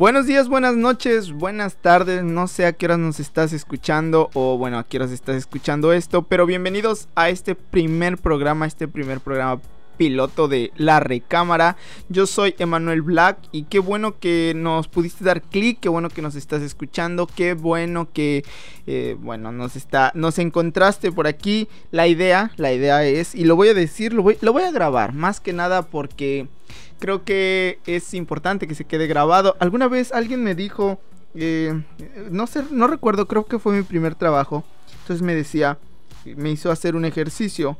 Buenos días, buenas noches, buenas tardes, no sé a qué horas nos estás escuchando o bueno, a qué horas estás escuchando esto, pero bienvenidos a este primer programa, este primer programa piloto de la recámara. Yo soy Emanuel Black y qué bueno que nos pudiste dar clic, qué bueno que nos estás escuchando, qué bueno que eh, bueno nos está, nos encontraste por aquí. La idea, la idea es y lo voy a decir, lo voy, lo voy a grabar más que nada porque creo que es importante que se quede grabado. Alguna vez alguien me dijo, eh, no sé, no recuerdo, creo que fue mi primer trabajo. Entonces me decía, me hizo hacer un ejercicio.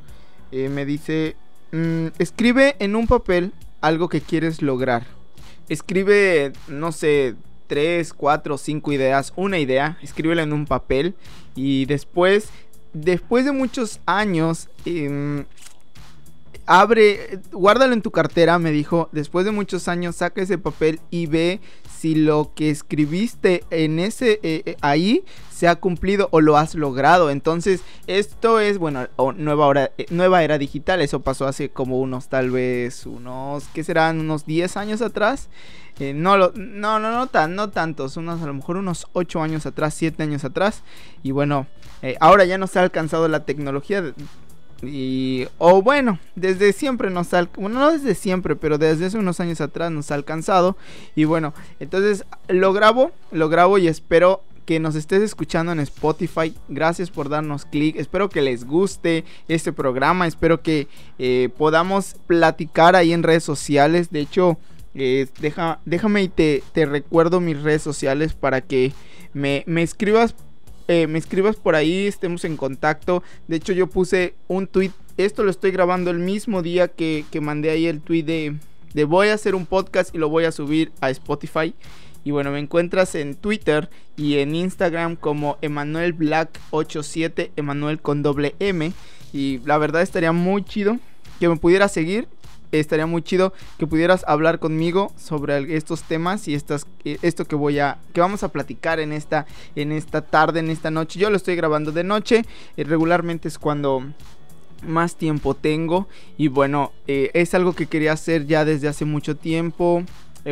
Eh, me dice, mm, escribe en un papel algo que quieres lograr. Escribe, no sé, tres, cuatro, cinco ideas, una idea, escríbela en un papel y después, después de muchos años, em, abre, guárdalo en tu cartera, me dijo, después de muchos años saca ese papel y ve si lo que escribiste en ese eh, eh, ahí se ha cumplido o lo has logrado. Entonces, esto es, bueno, nueva, hora, eh, nueva era digital. Eso pasó hace como unos, tal vez, unos, ¿qué serán? Unos 10 años atrás. no, lo, no, no, no, tan, no tantos, unos, a lo mejor unos 8 años atrás, 7 años atrás. Y bueno, ahora ya nos ha alcanzado la tecnología. Y, o bueno, desde siempre nos ha, bueno, no desde siempre, pero desde hace unos años atrás nos ha alcanzado. Y bueno, entonces lo grabo, lo grabo y espero que nos estés escuchando en Spotify. Gracias por darnos clic. Espero que les guste este programa. Espero que eh, podamos platicar ahí en redes sociales. De hecho, eh, deja, déjame y te, te, recuerdo mis redes sociales para que me, me escribas eh, me escribas por ahí, estemos en contacto. De hecho, yo puse un tweet. Esto lo estoy grabando el mismo día que, mandé ahí el tweet de, de voy a hacer un podcast y lo voy a subir a Spotify. Y bueno, me encuentras en Twitter y en Instagram como Emanuel Black 87, Emanuel con doble M. Y la verdad estaría muy chido que me pudiera seguir estaría muy chido que pudieras hablar conmigo sobre estos temas y eh, esto que voy a, que vamos a platicar en esta, en esta tarde, en esta noche. Yo lo estoy grabando de noche, eh, regularmente es cuando más tiempo tengo y bueno, eh, es algo que quería hacer ya desde hace mucho tiempo.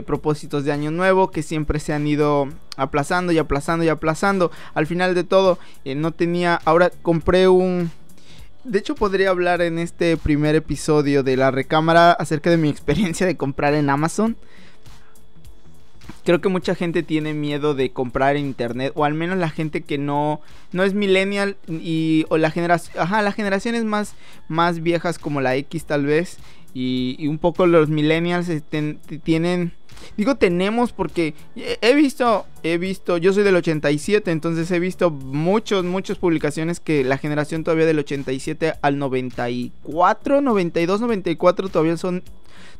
propósitos de año nuevo que siempre se han ido aplazando y aplazando y aplazando. Al final de todo, no tenía. Ahora compré un, de hecho, podría hablar en este primer episodio de la recámara acerca de mi experiencia de comprar en Amazon. Creo que mucha gente tiene miedo de comprar en internet, o al menos la gente que no, no es millennial y o la generación, ajá, las generaciones más, más viejas como la X tal vez y, un poco los millennials este, tienen Digo tenemos porque he visto, he visto, yo soy del 87, entonces he visto muchos, muchas publicaciones que la generación todavía del 87 al 94, 92, 94 todavía son,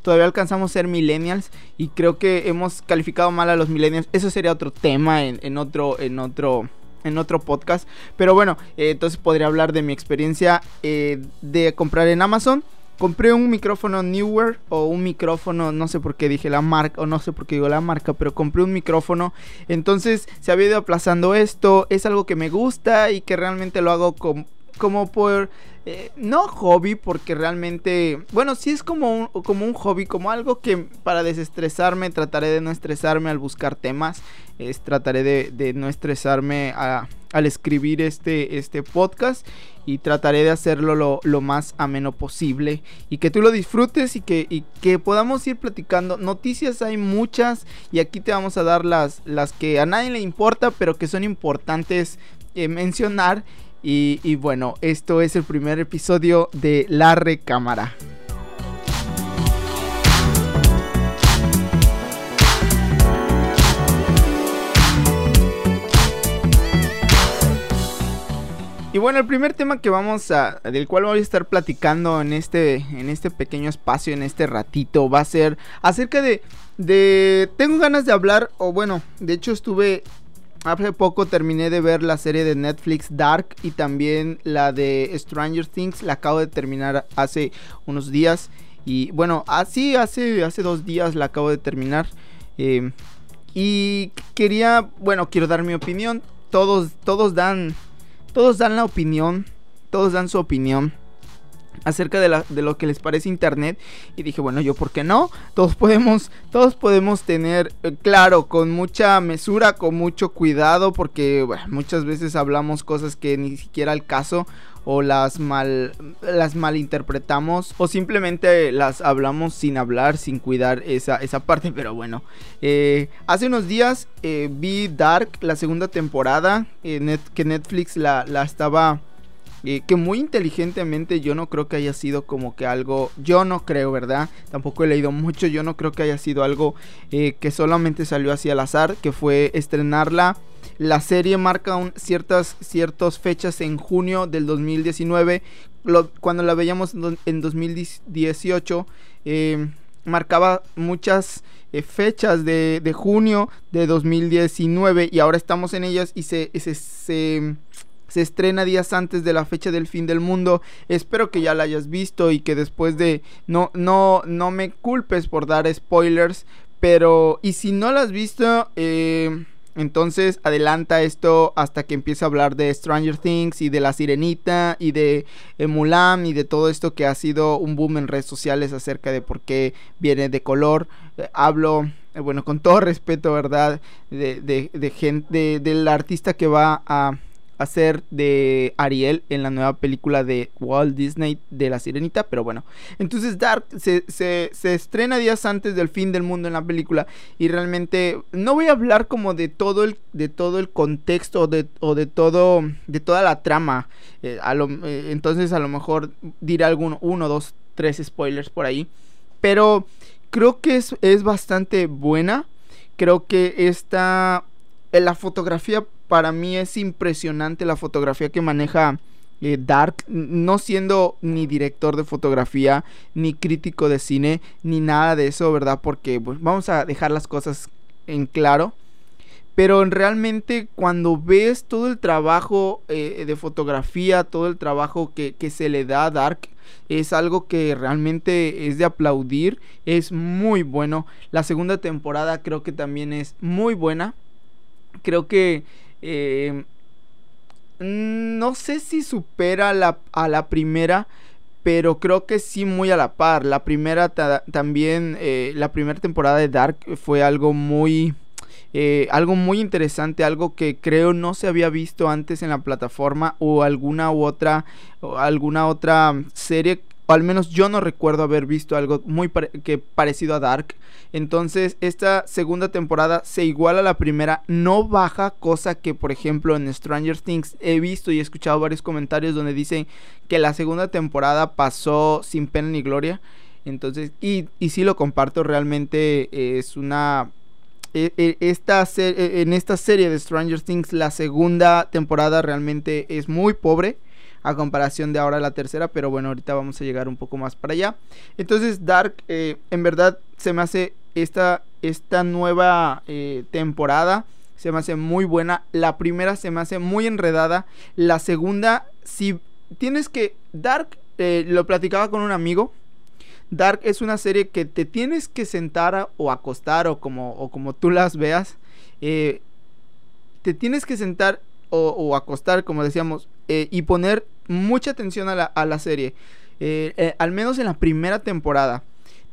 todavía alcanzamos a ser millennials y creo que hemos calificado mal a los millennials. Eso sería otro tema en, otro, en otro en otro podcast. Pero bueno, eh, entonces podría hablar de mi experiencia eh, de comprar en Amazon compré un micrófono Newer o un micrófono, no sé por qué dije la marca o no sé por qué digo la marca, pero compré un micrófono. Entonces se había ido aplazando esto, es algo que me gusta y que realmente lo hago como por eh, no hobby porque realmente bueno sí es como un, como un hobby como algo que para desestresarme trataré de no estresarme al buscar temas es trataré de, no estresarme al escribir este este podcast y trataré de hacerlo lo, más ameno posible y que tú lo disfrutes y que, que podamos ir platicando. Noticias hay muchas y aquí te vamos a dar las, las que a nadie le importa pero que son importantes eh, mencionar. Y, y bueno, esto es el primer episodio de La Recámara. Bueno, el primer tema que vamos a, del cual voy a estar platicando en este, en este pequeño espacio, en este ratito, va a ser acerca de, de, tengo ganas de hablar, o bueno, de hecho estuve, hace poco terminé de ver la serie de Netflix Dark y también la de Stranger Things, la acabo de terminar hace unos días. Y bueno, así hace, hace dos días la acabo de terminar. Eh, y quería, bueno, quiero dar mi opinión. Todos, todos dan todos dan la opinión, todos dan su opinión. acerca de, de, lo que les parece internet y dije bueno yo por qué no todos podemos todos podemos tener eh, claro con mucha mesura con mucho cuidado porque muchas veces hablamos cosas que ni siquiera al caso o las mal las malinterpretamos o simplemente las hablamos sin hablar sin cuidar esa, esa parte pero bueno. Eh, hace unos días eh, vi Dark la segunda temporada que Netflix la, la estaba que muy inteligentemente yo no creo que haya sido como que algo, yo no creo, ¿verdad? Tampoco he leído mucho, yo no creo que haya sido algo eh, que solamente salió así al azar, que fue estrenarla. La serie marca ciertas, ciertas fechas en junio del 2019, cuando la veíamos en 2018, eh, marcaba muchas... Eh, fechas de, junio de 2019 y ahora estamos en ellas y se estrena días antes de la fecha del fin del mundo. Espero que ya la hayas visto y que después de no no no me culpes por dar spoilers, pero y si no la has visto eh, entonces adelanta esto hasta que empiece a hablar de Stranger Things y de la Sirenita y de eh, Mulan y de todo esto que ha sido un boom en redes sociales acerca de por qué viene de color. Eh, hablo, bueno, con todo respeto, ¿verdad? De, de, de gente, del artista que va a hacer de Ariel en la nueva película de Walt Disney de La Sirenita, pero bueno. Entonces Dark se, estrena días antes del fin del mundo en la película y realmente no voy a hablar como de todo el, de todo el contexto de, o de todo, de toda la trama. Eh, eh, entonces a lo mejor diré alguno, uno, dos, tres spoilers por ahí. Pero creo que es, es bastante buena. Creo que esta... En la fotografía para mí es impresionante la fotografía que maneja eh, Dark, no siendo ni director de fotografía, ni crítico de cine, ni nada de eso, ¿verdad? Porque pues, vamos a dejar las cosas en claro. Pero realmente cuando ves todo el trabajo eh, de fotografía, todo el trabajo que, que se le da a Dark, es algo que realmente es de aplaudir, es muy bueno. La segunda temporada creo que también es muy buena. Creo que eh, no sé si supera la, a la primera, pero creo que sí muy a la par. La primera también, eh, la primera temporada de Dark fue algo muy... Eh, algo muy interesante, algo que creo no se había visto antes en la plataforma o alguna u otra o alguna otra serie o al menos yo no recuerdo haber visto algo muy que parecido a Dark. Entonces, esta segunda temporada se iguala a la primera, no baja, cosa que, por ejemplo, en Stranger Things he visto y he escuchado varios comentarios donde dicen que la segunda temporada pasó sin pena ni gloria. Entonces, y, y sí lo comparto, realmente es una e, e, esta e, en esta serie de Stranger Things la segunda temporada realmente es muy pobre a comparación de ahora la tercera, pero bueno, ahorita vamos a llegar un poco más para allá. Entonces Dark, eh, en verdad se me hace esta, esta nueva eh, temporada, se me hace muy buena. La primera se me hace muy enredada. La segunda, si tienes que... Dark, eh, lo platicaba con un amigo. Dark es una serie que te tienes que sentar o acostar o como, o como tú las veas. te tienes que sentar o, acostar, como decíamos, eh, y poner mucha atención a la, serie. Eh, eh, al menos en la primera temporada.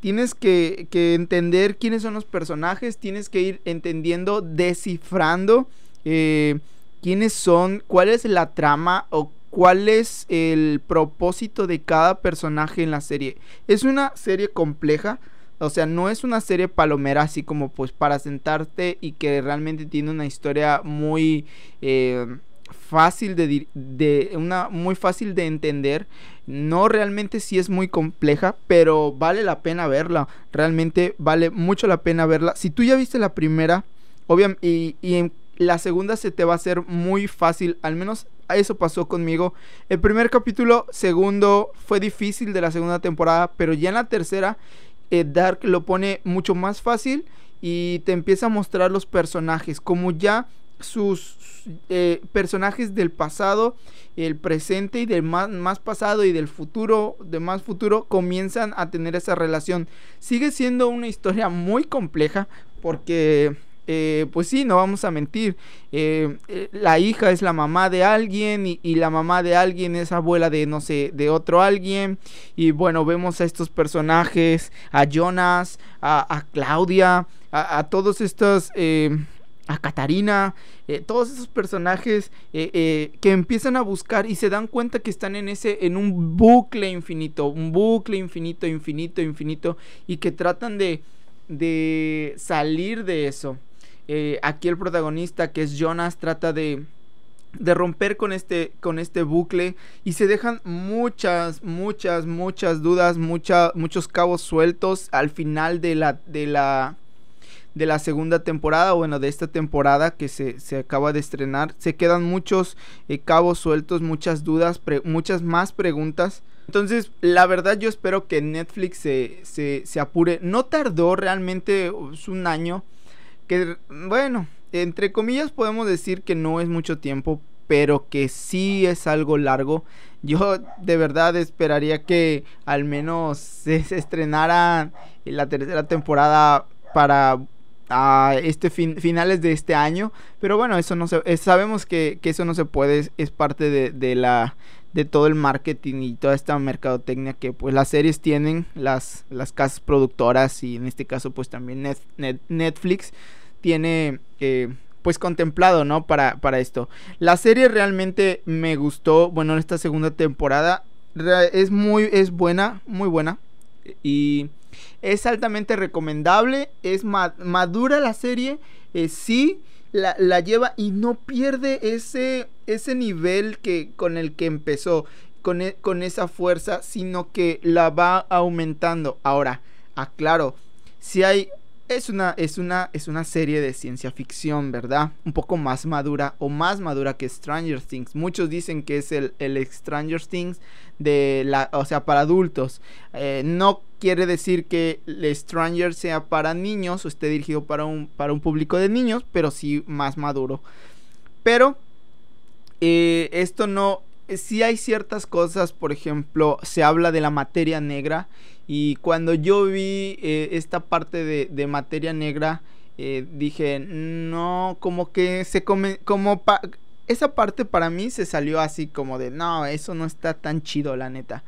Tienes que, entender quiénes son los personajes, tienes que ir entendiendo, descifrando quiénes son, cuál es la trama o cuál es el propósito de cada personaje en la serie. Es una serie compleja, o sea, no es una serie palomera así como pues para sentarte y que realmente tiene una historia muy fácil de, de, una muy fácil de entender. No realmente sí es muy compleja, pero vale la pena verla. Realmente vale mucho la pena verla. Si tú ya viste la primera, obviamente, y, y en la segunda se te va a hacer muy fácil, al menos eso pasó conmigo. El primer capítulo, segundo, fue difícil de la segunda temporada, pero ya en la tercera eh, Dark lo pone mucho más fácil y te empieza a mostrar los personajes, como ya sus eh, personajes del pasado, el presente y del más, pasado y del futuro, de más futuro, comienzan a tener esa relación. Sigue siendo una historia muy compleja porque eh, pues sí, no vamos a mentir. Eh, eh, la hija es la mamá de alguien y, la mamá de alguien es abuela de, no sé, de otro alguien. Y bueno, vemos a estos personajes, a Jonas, a, Claudia, a, todos estos... a Catarina, todos esos personajes que empiezan a buscar y se dan cuenta que están en ese, en un bucle infinito, un bucle infinito, infinito, infinito, y que tratan de, de salir de eso. Eh, aquí el protagonista, que es Jonas, trata de, de romper con este, con este bucle y se dejan muchas, muchas, muchas dudas, muchos cabos sueltos al final de la, de la, de la segunda temporada, bueno, de esta temporada que se, acaba de estrenar. Se quedan muchos eh, cabos sueltos, muchas dudas, muchas más preguntas. Entonces, la verdad yo espero que Netflix se, se, se apure. No tardó realmente un año que bueno, entre comillas podemos decir que no es mucho tiempo, pero que sí es algo largo. Yo de verdad esperaría que al menos se, estrenara la tercera temporada para este finales de este año pero bueno eso no se sabemos que, eso no se puede es, parte de, la de todo el marketing y toda esta mercadotecnia que pues las series tienen las las casas productoras y en este caso pues también Netflix tiene eh, pues contemplado, ¿no? Para, para esto. La serie realmente me gustó, bueno, en esta segunda temporada es muy, es buena, muy buena. Y es altamente recomendable, es madura la serie, eh, sí. La, lleva y no pierde ese, ese nivel que, con el que empezó, con, e, con esa fuerza, sino que la va aumentando. Ahora, aclaro, si hay es una, es una, es una serie de ciencia ficción, ¿verdad? Un poco más madura o más madura que Stranger Things. Muchos dicen que es el, el Stranger Things de la, o sea, para adultos. Eh, no quiere decir que el Stranger sea para niños o esté dirigido para un, para un público de niños, pero sí más maduro. Pero eh, esto no, si hay ciertas cosas, por ejemplo, se habla de la materia negra y cuando yo vi eh, esta parte de, materia negra, eh, dije, no, como que se come, como esa parte para mí se salió así como de, no, eso no está tan chido, la neta.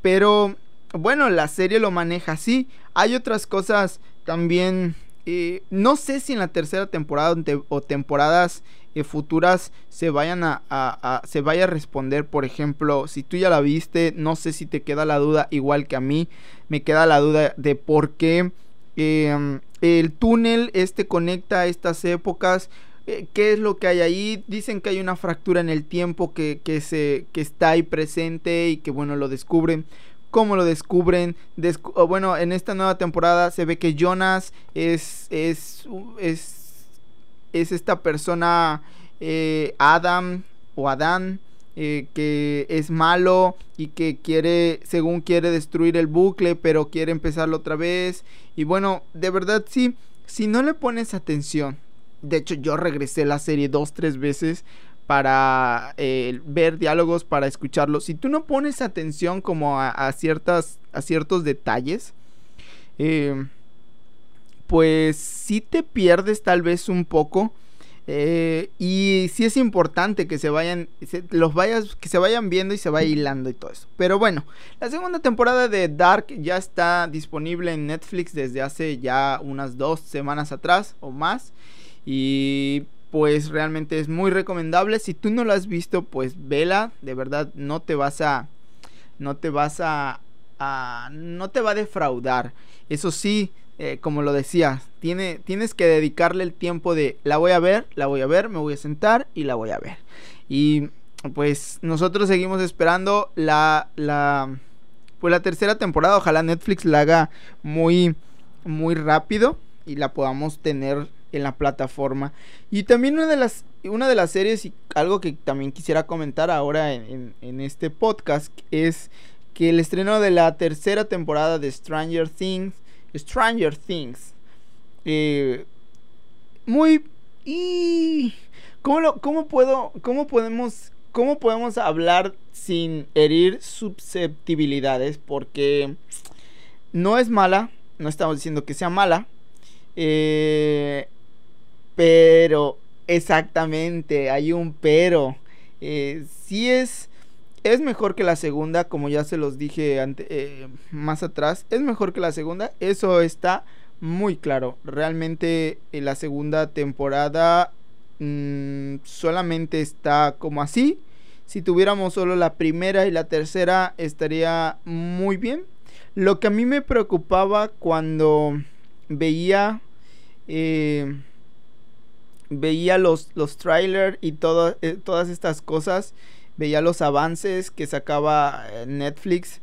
Pero bueno, la serie lo maneja así. Hay otras cosas también, eh, no sé si en la tercera temporada o temporadas futuras se vayan a, se vaya a responder. Por ejemplo, si tú ya la viste, no sé si te queda la duda igual que a mí. Me queda la duda de por qué em, el túnel este conecta estas épocas. Eh, ¿Qué es lo que hay ahí? Dicen que hay una fractura en el tiempo que, que, se, que está ahí presente y que bueno, lo descubren cómo lo descubren. bueno, en esta nueva temporada se ve que Jonas es, es, es es esta persona eh, Adam o Adán eh, que es malo y que quiere, según quiere destruir el bucle, pero quiere empezarlo otra vez. Y bueno, de verdad sí, si no le pones atención, de hecho yo regresé la serie dos, tres veces para eh, ver diálogos, para escucharlos. Si tú no pones atención como a, ciertas, a ciertos detalles, pues sí te pierdes tal vez un poco. Eh, y sí es importante que se vayan, los vayas, que se vayan viendo y se vaya hilando y todo eso. Pero bueno, la segunda temporada de Dark ya está disponible en Netflix desde hace ya unas dos semanas atrás o más. Y pues realmente es muy recomendable. Si tú no la has visto, pues vela. De verdad, no te vas a, no te vas a, a no te va a defraudar. Eso sí, eh, como lo decía, tiene, tienes que dedicarle el tiempo de la voy a ver, la voy a ver, me voy a sentar y la voy a ver. Y pues nosotros seguimos esperando la, la, pues la tercera temporada. Ojalá Netflix la haga muy, muy rápido y la podamos tener en la plataforma. Y también una de las, una de las series y algo que también quisiera comentar ahora en, este podcast es que el estreno de la tercera temporada de Stranger Things Stranger Things. Eh, muy... Y... ¿Cómo, lo, cómo puedo... ¿Cómo podemos... ¿Cómo podemos hablar sin herir susceptibilidades? Porque no es mala. No estamos diciendo que sea mala. Eh, Pero, exactamente, hay un pero. Eh, sí es, es mejor que la segunda, como ya se los dije eh, más atrás. Es mejor que la segunda, eso está muy claro. Realmente eh, la segunda temporada mm, solamente está como así. Si tuviéramos solo la primera y la tercera estaría muy bien. Lo que a mí me preocupaba cuando veía eh, veía los, los trailers y eh, todas estas cosas, veía los avances que sacaba eh, Netflix.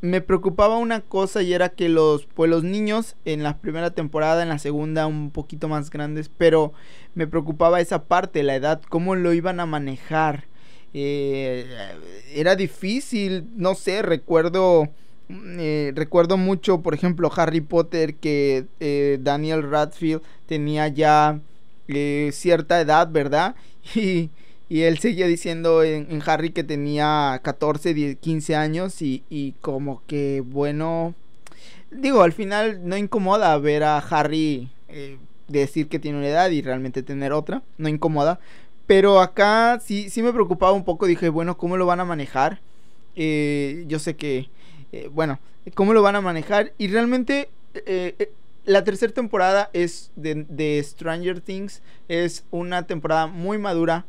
me preocupaba una cosa y era que los, pues los niños en la primera temporada, en la segunda un poquito más grandes, pero me preocupaba esa parte, la edad, cómo lo iban a manejar. era difícil, no sé, recuerdo eh, recuerdo mucho, por ejemplo, Harry Potter, que eh, Daniel Radfield tenía ya eh, cierta edad, ¿verdad? Y, él seguía diciendo en, Harry que tenía 14, 10, 15 años y, y como que, bueno, digo, al final no incomoda ver a Harry decir que tiene una edad y realmente tener otra, no incomoda. Pero acá sí, sí me preocupaba un poco, dije, bueno, ¿cómo lo van a manejar? yo sé que eh, bueno, cómo lo van a manejar. Y realmente eh, eh, la tercera temporada es de, Stranger Things. Es una temporada muy madura.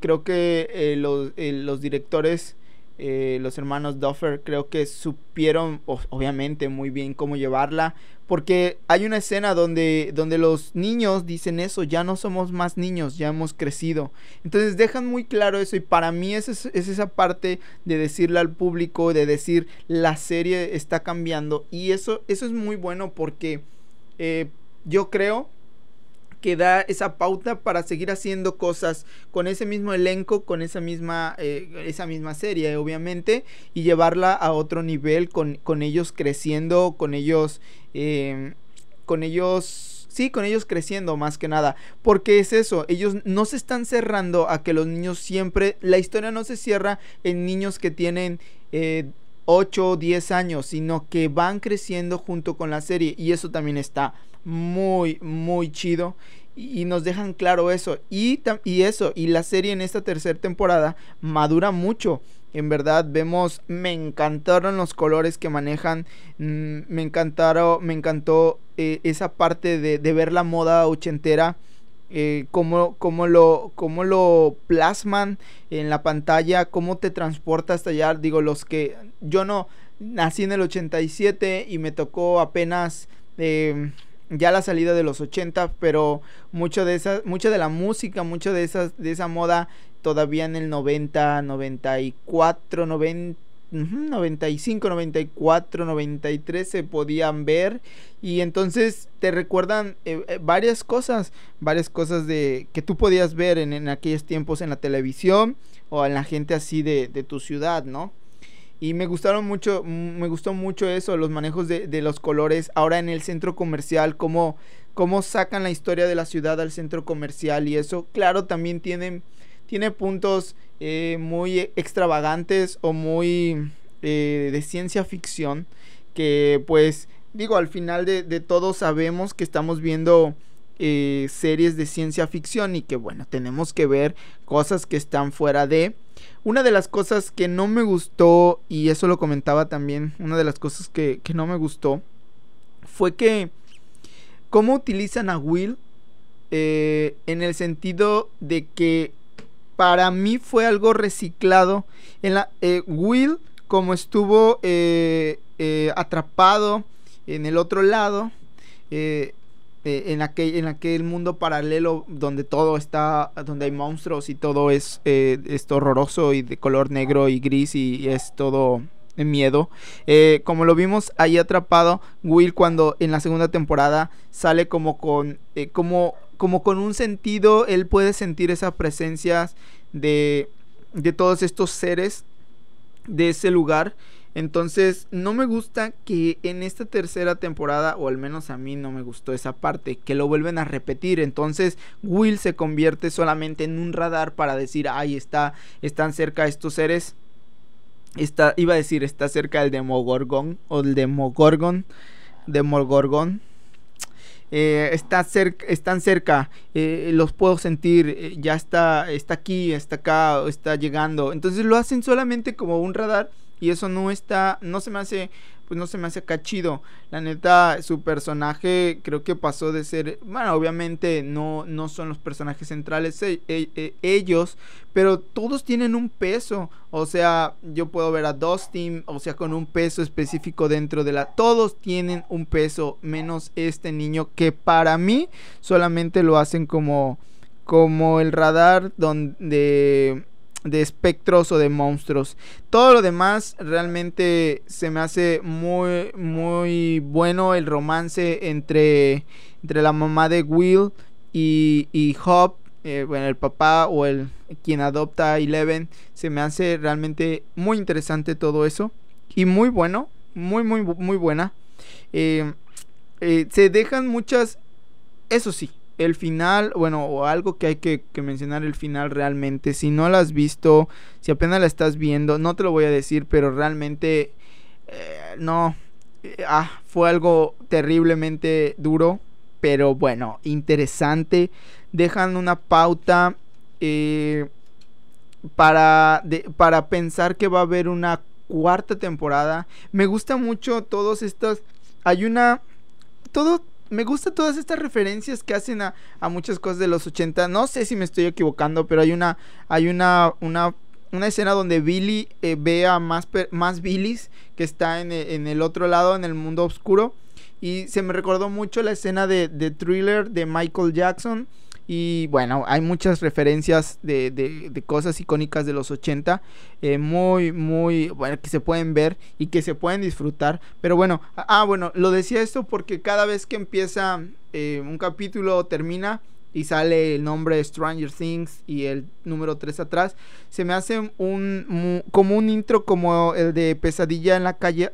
creo que los, los, directores, los hermanos Duffer, creo que supieron, obviamente, muy bien cómo llevarla. Porque hay una escena donde, donde los niños dicen eso, ya no somos más niños, ya hemos crecido. Entonces dejan muy claro eso y para mí es, es, esa parte de decirle al público, de decir la serie está cambiando. Y eso, eso es muy bueno porque eh, yo creo que da esa pauta para seguir haciendo cosas con ese mismo elenco, con esa misma, eh, esa misma serie, obviamente, y llevarla a otro nivel con, con ellos creciendo, con ellos, em, con ellos, sí, con ellos creciendo más que nada, porque es eso, ellos no se están cerrando a que los niños siempre, la historia no se cierra en niños que tienen... 8 o 10 años, sino que van creciendo junto con la serie y eso también está muy, muy chido. Y, nos dejan claro eso. Y, y eso, y la serie en esta tercera temporada madura mucho. En verdad vemos, me encantaron los colores que manejan, mm, me encantaron, me encantó eh, esa parte de, de, ver la moda ochentera, eh, cómo, cómo, lo, cómo lo plasman en la pantalla, cómo te transporta hasta allá. Digo, los que yo no nací en el 87 y me tocó apenas... Eh, ya la salida de los 80, pero mucho de esa, mucha de la música, mucho de esas, de esa moda todavía en el 90, 94, 90, 95, 94, 93 se podían ver y entonces te recuerdan eh, eh, varias cosas, varias cosas de que tú podías ver en, en, aquellos tiempos en la televisión o en la gente así de, de tu ciudad, ¿no? Y me gustaron mucho, mm, me gustó mucho eso, los manejos de, de los colores. Ahora en el centro comercial, cómo, cómo sacan la historia de la ciudad al centro comercial y eso, claro, también tiene, tiene puntos eh, muy extravagantes o muy eh, de ciencia ficción. Que pues, digo, al final de, de todo sabemos que estamos viendo eh, series de ciencia ficción y que bueno, tenemos que ver cosas que están fuera de... Una de las cosas que no me gustó, y eso lo comentaba también, una de las cosas que, que no me gustó, fue que cómo utilizan a Will eh, en el sentido de que para mí fue algo reciclado. En la, eh, Will, como estuvo atrapado en el otro lado, eh, en, aquel, en aquel mundo paralelo donde todo está, donde hay monstruos y todo es, eh, horroroso y de color negro y gris y, es todo miedo. Eh, como lo vimos ahí atrapado, Will cuando en la segunda temporada sale como con, como, como con un sentido, él puede sentir esa presencia de, de todos estos seres de ese lugar entonces, no me gusta que en esta tercera temporada, o al menos a mí no me gustó esa parte, que lo vuelven a repetir. Entonces, Will se convierte solamente en un radar para decir, ay, está, están cerca estos seres. Está, iba a decir, está cerca el Demogorgon, o el Demogorgon, Demogorgon. eh, está cerca, están cerca, eh, los puedo sentir, eh, ya está, está aquí, está acá, está llegando. Entonces lo hacen solamente como un radar y eso no está, no se me hace pues no se me hace cachido. La neta, su personaje creo que pasó de ser, bueno, obviamente no, no son los personajes centrales e, e, e, ellos, pero todos tienen un peso. O sea, yo puedo ver a Dustin, o sea, con un peso específico dentro de la... Todos tienen un peso, menos este niño que para mí solamente lo hacen como, como el radar donde de espectros o de monstruos. Todo lo demás realmente se me hace muy, muy bueno el romance entre, entre la mamá de Will y, y Hop. Eh, bueno, el papá o el quien adopta a Eleven. Se me hace realmente muy interesante todo eso. Y muy bueno. Muy, muy, muy buena. Eh, eh, se dejan muchas. Eso sí, el final, bueno, o algo que hay que, mencionar el final realmente, si no lo has visto, si apenas la estás viendo, no te lo voy a decir, pero realmente eh, no, eh, ah, fue algo terriblemente duro, pero bueno, interesante, dejan una pauta eh, para, para pensar que va a haber una cuarta temporada, me gusta mucho todos estos, hay una, todo me gusta todas estas referencias que hacen a, muchas cosas de los 80. No sé si me estoy equivocando, pero hay una, hay una, una, una escena donde Billy eh, ve a más, más Billys que está en, en, el otro lado, en el mundo oscuro. Y se me recordó mucho la escena de, de Thriller de Michael Jackson y bueno, hay muchas referencias de, de, cosas icónicas de los 80, eh, muy, muy, bueno, que se pueden ver y que se pueden disfrutar. Pero bueno, ah, bueno, lo decía esto porque cada vez que empieza eh, un capítulo termina, y sale el nombre de Stranger Things y el número 3 atrás, se me hace un, como un intro como el de Pesadilla en la calle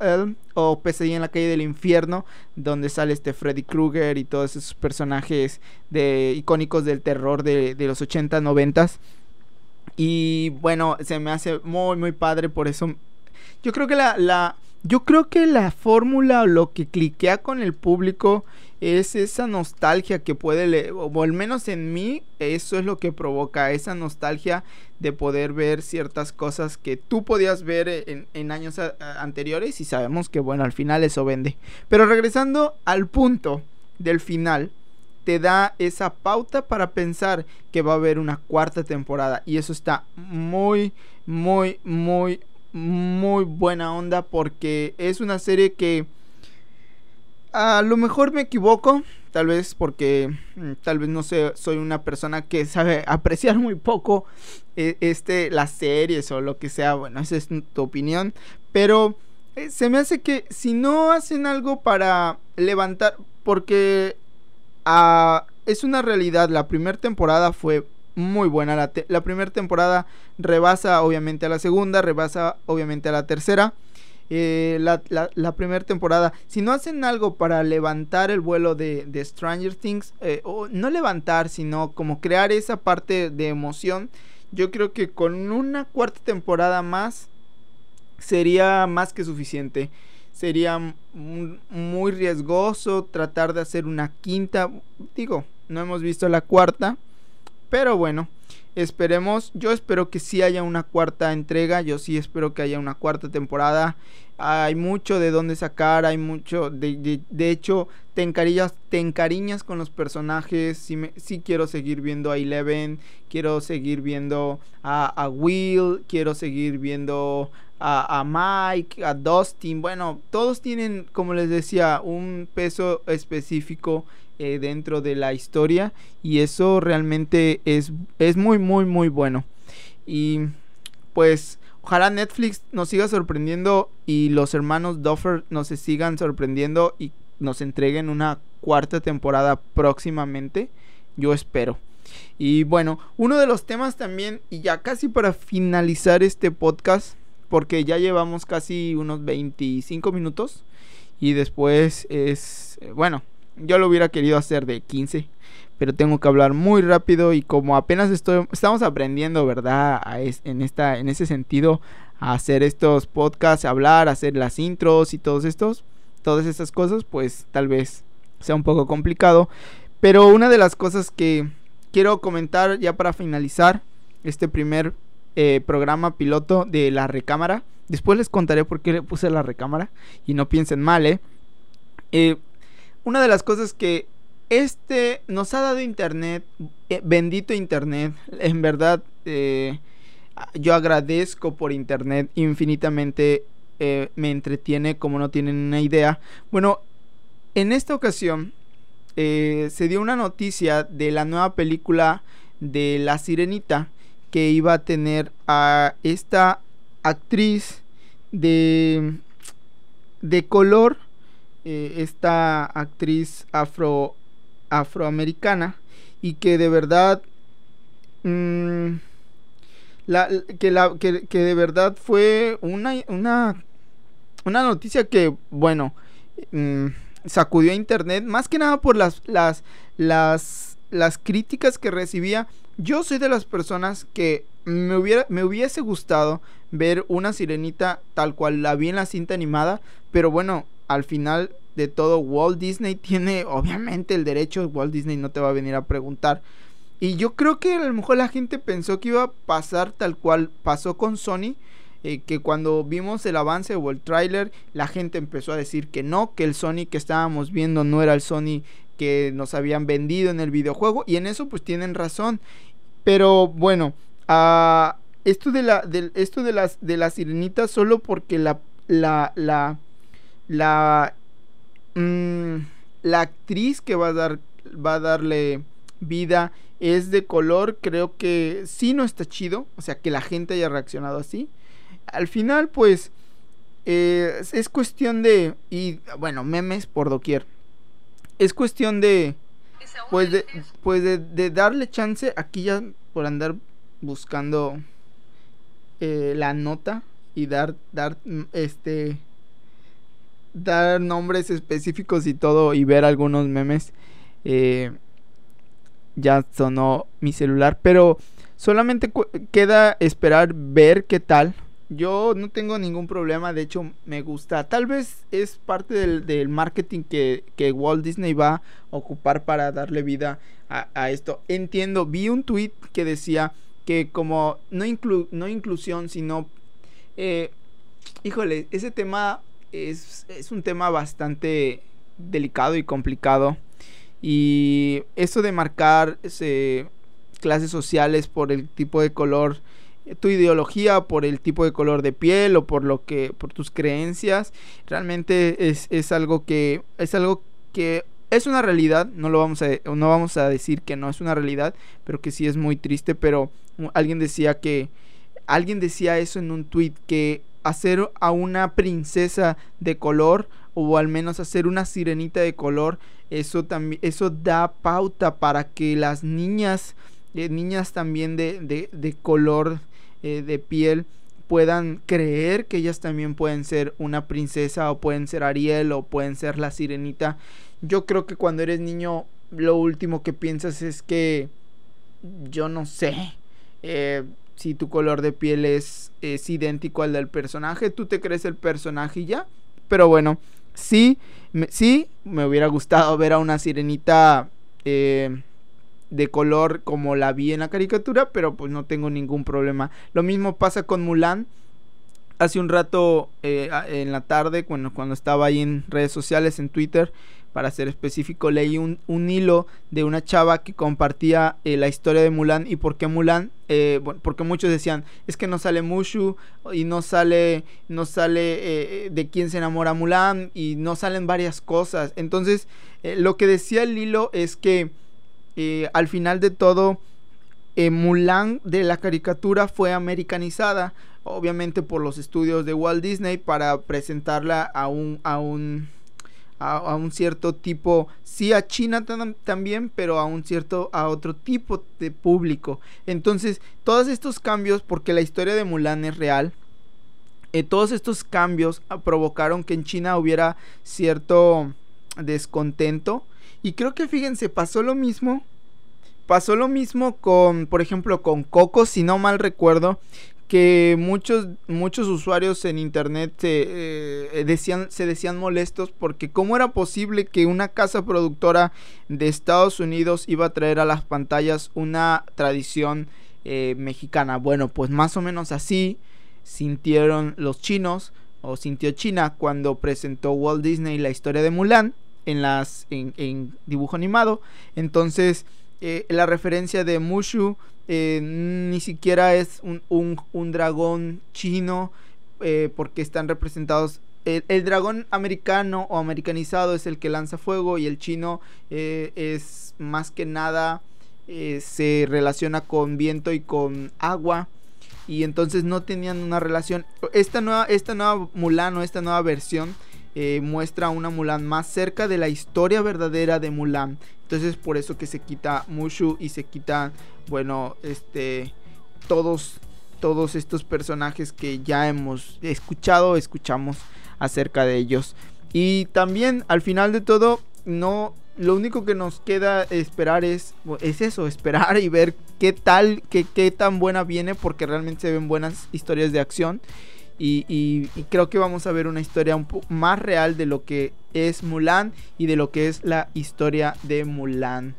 o Pesadilla en la calle del infierno, donde sale este Freddy Krueger y todos esos personajes de icónicos del terror de, los 80, 90 y bueno, se me hace muy muy padre por eso. Yo creo que la, la yo creo que la fórmula o lo que cliquea con el público es esa nostalgia que puede, o al menos en mí, eso es lo que provoca, esa nostalgia de poder ver ciertas cosas que tú podías ver en, años anteriores y sabemos que bueno, al final eso vende. Pero regresando al punto del final, te da esa pauta para pensar que va a haber una cuarta temporada y eso está muy, muy, muy, muy buena onda porque es una serie que a lo mejor me equivoco, tal vez porque mm, tal vez no sé, soy una persona que sabe apreciar muy poco eh, este las series o lo que sea, bueno, esa es tu opinión, pero eh, se me hace que si no hacen algo para levantar porque ah, es una realidad, la primera temporada fue muy buena. La, la primera temporada rebasa obviamente a la segunda, rebasa obviamente a la tercera. Eh, la, primera temporada, si no hacen algo para levantar el vuelo de, de Stranger Things, eh, o no levantar, sino como crear esa parte de emoción, yo creo que con una cuarta temporada más sería más que suficiente. Sería muy riesgoso tratar de hacer una quinta. Digo, no hemos visto la cuarta. Pero bueno, esperemos. Yo espero que sí haya una cuarta entrega. Yo sí espero que haya una cuarta temporada. Hay mucho de dónde sacar. Hay mucho. De, de, hecho, te encariñas, te encariñas con los personajes. Sí, me, quiero seguir viendo a Eleven. Quiero seguir viendo a, a Will. Quiero seguir viendo a, Mike, a Dustin. Bueno, todos tienen, como les decía, un peso específico eh, dentro de la historia y eso realmente es, es muy muy muy bueno y pues ojalá Netflix nos siga sorprendiendo y los hermanos Duffer nos sigan sorprendiendo y nos entreguen una cuarta temporada próximamente yo espero y bueno uno de los temas también y ya casi para finalizar este podcast porque ya llevamos casi unos 25 minutos y después es eh, bueno yo lo hubiera querido hacer de 15, pero tengo que hablar muy rápido y como apenas estoy, estamos aprendiendo, ¿verdad? en, esta, en ese sentido, a hacer estos podcasts, hablar, hacer las intros y todos estos, todas estas cosas, pues tal vez sea un poco complicado. Pero una de las cosas que quiero comentar ya para finalizar este primer eh, programa piloto de la recámara. Después les contaré por qué le puse la recámara. Y no piensen mal, ¿eh? eh una de las cosas que este nos ha dado internet, eh, bendito internet, en verdad yo agradezco por internet infinitamente, me entretiene como no tienen una idea. Bueno, en esta ocasión se dio una noticia de la nueva película de La Sirenita que iba a tener a esta actriz de, de color, eh, esta actriz afro, afroamericana, y que de verdad, mm, la, que, la, que, de verdad fue una, una, una noticia que, bueno, mm, sacudió a internet, más que nada por las, las, las, las críticas que recibía yo soy de las personas que me, hubiera, me hubiese gustado ver una sirenita tal cual la vi en la cinta animada, pero bueno, al final de todo Walt Disney tiene obviamente el derecho, Walt Disney no te va a venir a preguntar. Y yo creo que a lo mejor la gente pensó que iba a pasar tal cual pasó con Sony, eh, que cuando vimos el avance o el tráiler, la gente empezó a decir que no, que el Sony que estábamos viendo no era el Sony que nos habían vendido en el videojuego y en eso pues tienen razón pero bueno, uh, esto de la esto de las de la sirenita solo porque la la la la mm, la actriz que va a dar va a darle vida es de color, creo que sí no está chido, o sea, que la gente haya reaccionado así. Al final, pues, eh, es cuestión de, y bueno, memes por doquier. Es cuestión de, pues de, pues de, darle chance aquí ya por andar buscando eh, la nota y dar dar mm, este dar nombres específicos y todo y ver algunos memes eh, ya sonó mi celular pero solamente queda esperar ver qué tal yo no tengo ningún problema, de hecho me gusta. Tal vez es parte del, marketing que, Walt Disney va a ocupar para darle vida a, esto. Entiendo, vi un tweet que decía que como no, no inclusión, sino... Eh, híjole, ese tema es, es un tema bastante delicado y complicado. Y eso de marcar clases sociales por el tipo de color tu ideología por el tipo de color de piel o por lo que por tus creencias realmente es, es algo que es algo que es una realidad no lo vamos a no vamos a decir que no es una realidad pero que sí es muy triste pero alguien decía que alguien decía eso en un tweet que hacer a una princesa de color o al menos hacer una sirenita de color eso también eso da pauta para que las niñas eh, niñas también de, de, de color eh, de piel puedan creer que ellas también pueden ser una princesa o pueden ser Ariel o pueden ser la sirenita. Yo creo que cuando eres niño lo último que piensas es que yo no sé eh, si tu color de piel es, es idéntico al del personaje, tú te crees el personaje y ya. Pero bueno, sí, me, sí, me hubiera gustado ver a una sirenita eh, de color como la vi en la caricatura, pero pues no tengo ningún problema. Lo mismo pasa con Mulan. Hace un rato eh, en la tarde, cuando, cuando estaba ahí en redes sociales, en Twitter, para ser específico, leí un, hilo de una chava que compartía eh, la historia de Mulan y por qué Mulan, eh, porque muchos decían, es que no sale Mushu y no sale, no sale de quién se enamora Mulan y no salen varias cosas. Entonces, lo que decía el hilo es que eh, al final de todo, eh, Mulan de la caricatura fue americanizada, obviamente por los estudios de Walt Disney, para presentarla a un, a un, a, un cierto tipo, sí a China también, pero a un cierto, a otro tipo de público. Entonces, todos estos cambios, porque la historia de Mulan es real, eh, todos estos cambios provocaron que en China hubiera cierto descontento y creo que fíjense, pasó lo mismo. Pasó lo mismo con, por ejemplo, con Coco, si no mal recuerdo. que muchos, muchos usuarios en internet se, eh, decían, se decían molestos porque cómo era posible que una casa productora de Estados Unidos iba a traer a las pantallas una tradición eh, mexicana. Bueno, pues más o menos así sintieron los chinos o sintió China cuando presentó Walt Disney la historia de Mulan en las en, dibujo animado. Entonces eh, la referencia de Mushu eh, ni siquiera es un, dragón chino porque están representados el, dragón americano o americanizado es el que lanza fuego y el chino es más que nada eh, se relaciona con viento y con agua y entonces no tenían una relación. Esta nueva, esta nueva Mulan o esta nueva versión eh, muestra una Mulan más cerca de la historia verdadera de Mulan. Entonces por eso que se quita Mushu y se quita, bueno, este, todos, todos estos personajes que ya hemos escuchado, escuchamos acerca de ellos. Y también al final de todo, no lo único que nos queda esperar es, es eso, esperar y ver qué tal, qué, qué tan buena viene, porque realmente se ven buenas historias de acción. Y, creo que vamos a ver una historia un poco más real de lo que es Mulan y de lo que es la historia de Mulan.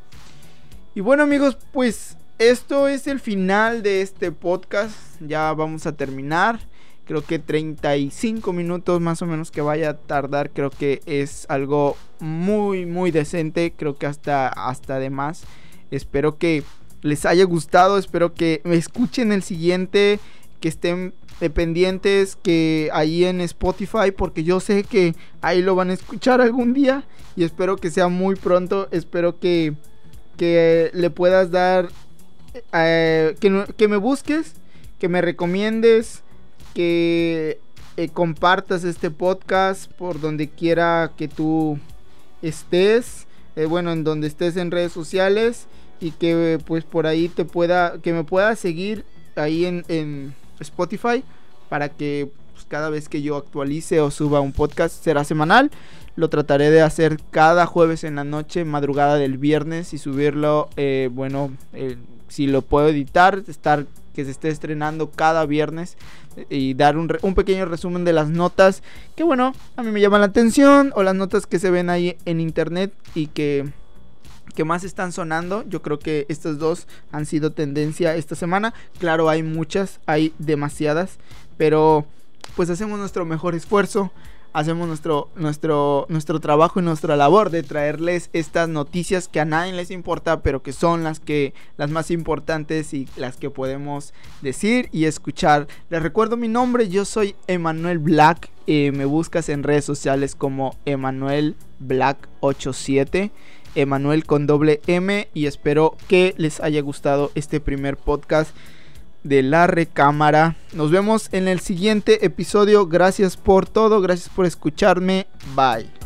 Y bueno amigos, pues esto es el final de este podcast. Ya vamos a terminar. Creo que 35 minutos más o menos que vaya a tardar. Creo que es algo muy muy decente. Creo que hasta hasta de más. Espero que les haya gustado. Espero que me escuchen el siguiente. Que estén pendientes que ahí en Spotify porque yo sé que ahí lo van a escuchar algún día y espero que sea muy pronto espero que que le puedas dar eh, que, que me busques que me recomiendes que eh, compartas este podcast por donde quiera que tú estés, eh, bueno, en donde estés en redes sociales y que pues por ahí te pueda, que me pueda seguir ahí en, Spotify para que pues, cada vez que yo actualice o suba un podcast será semanal. Lo trataré de hacer cada jueves en la noche, madrugada del viernes y subirlo, eh, bueno, si lo puedo editar, estar que se esté estrenando cada viernes y dar un, pequeño resumen de las notas que bueno, a mí me llaman la atención o las notas que se ven ahí en internet y que, que más están sonando. Yo creo que estas dos han sido tendencia esta semana. Claro, hay muchas, hay demasiadas, pero pues hacemos nuestro mejor esfuerzo hacemos nuestro, nuestro, nuestro trabajo y nuestra labor de traerles estas noticias que a nadie les importa, pero que son las que las más importantes y las que podemos decir y escuchar. Les recuerdo mi nombre, yo soy Emanuel Black. Eh, me buscas en redes sociales como Emanuel Black 87. Emanuel con doble M y espero que les haya gustado este primer podcast de la recámara. Nos vemos en el siguiente episodio. Gracias por todo, gracias por escucharme. Bye.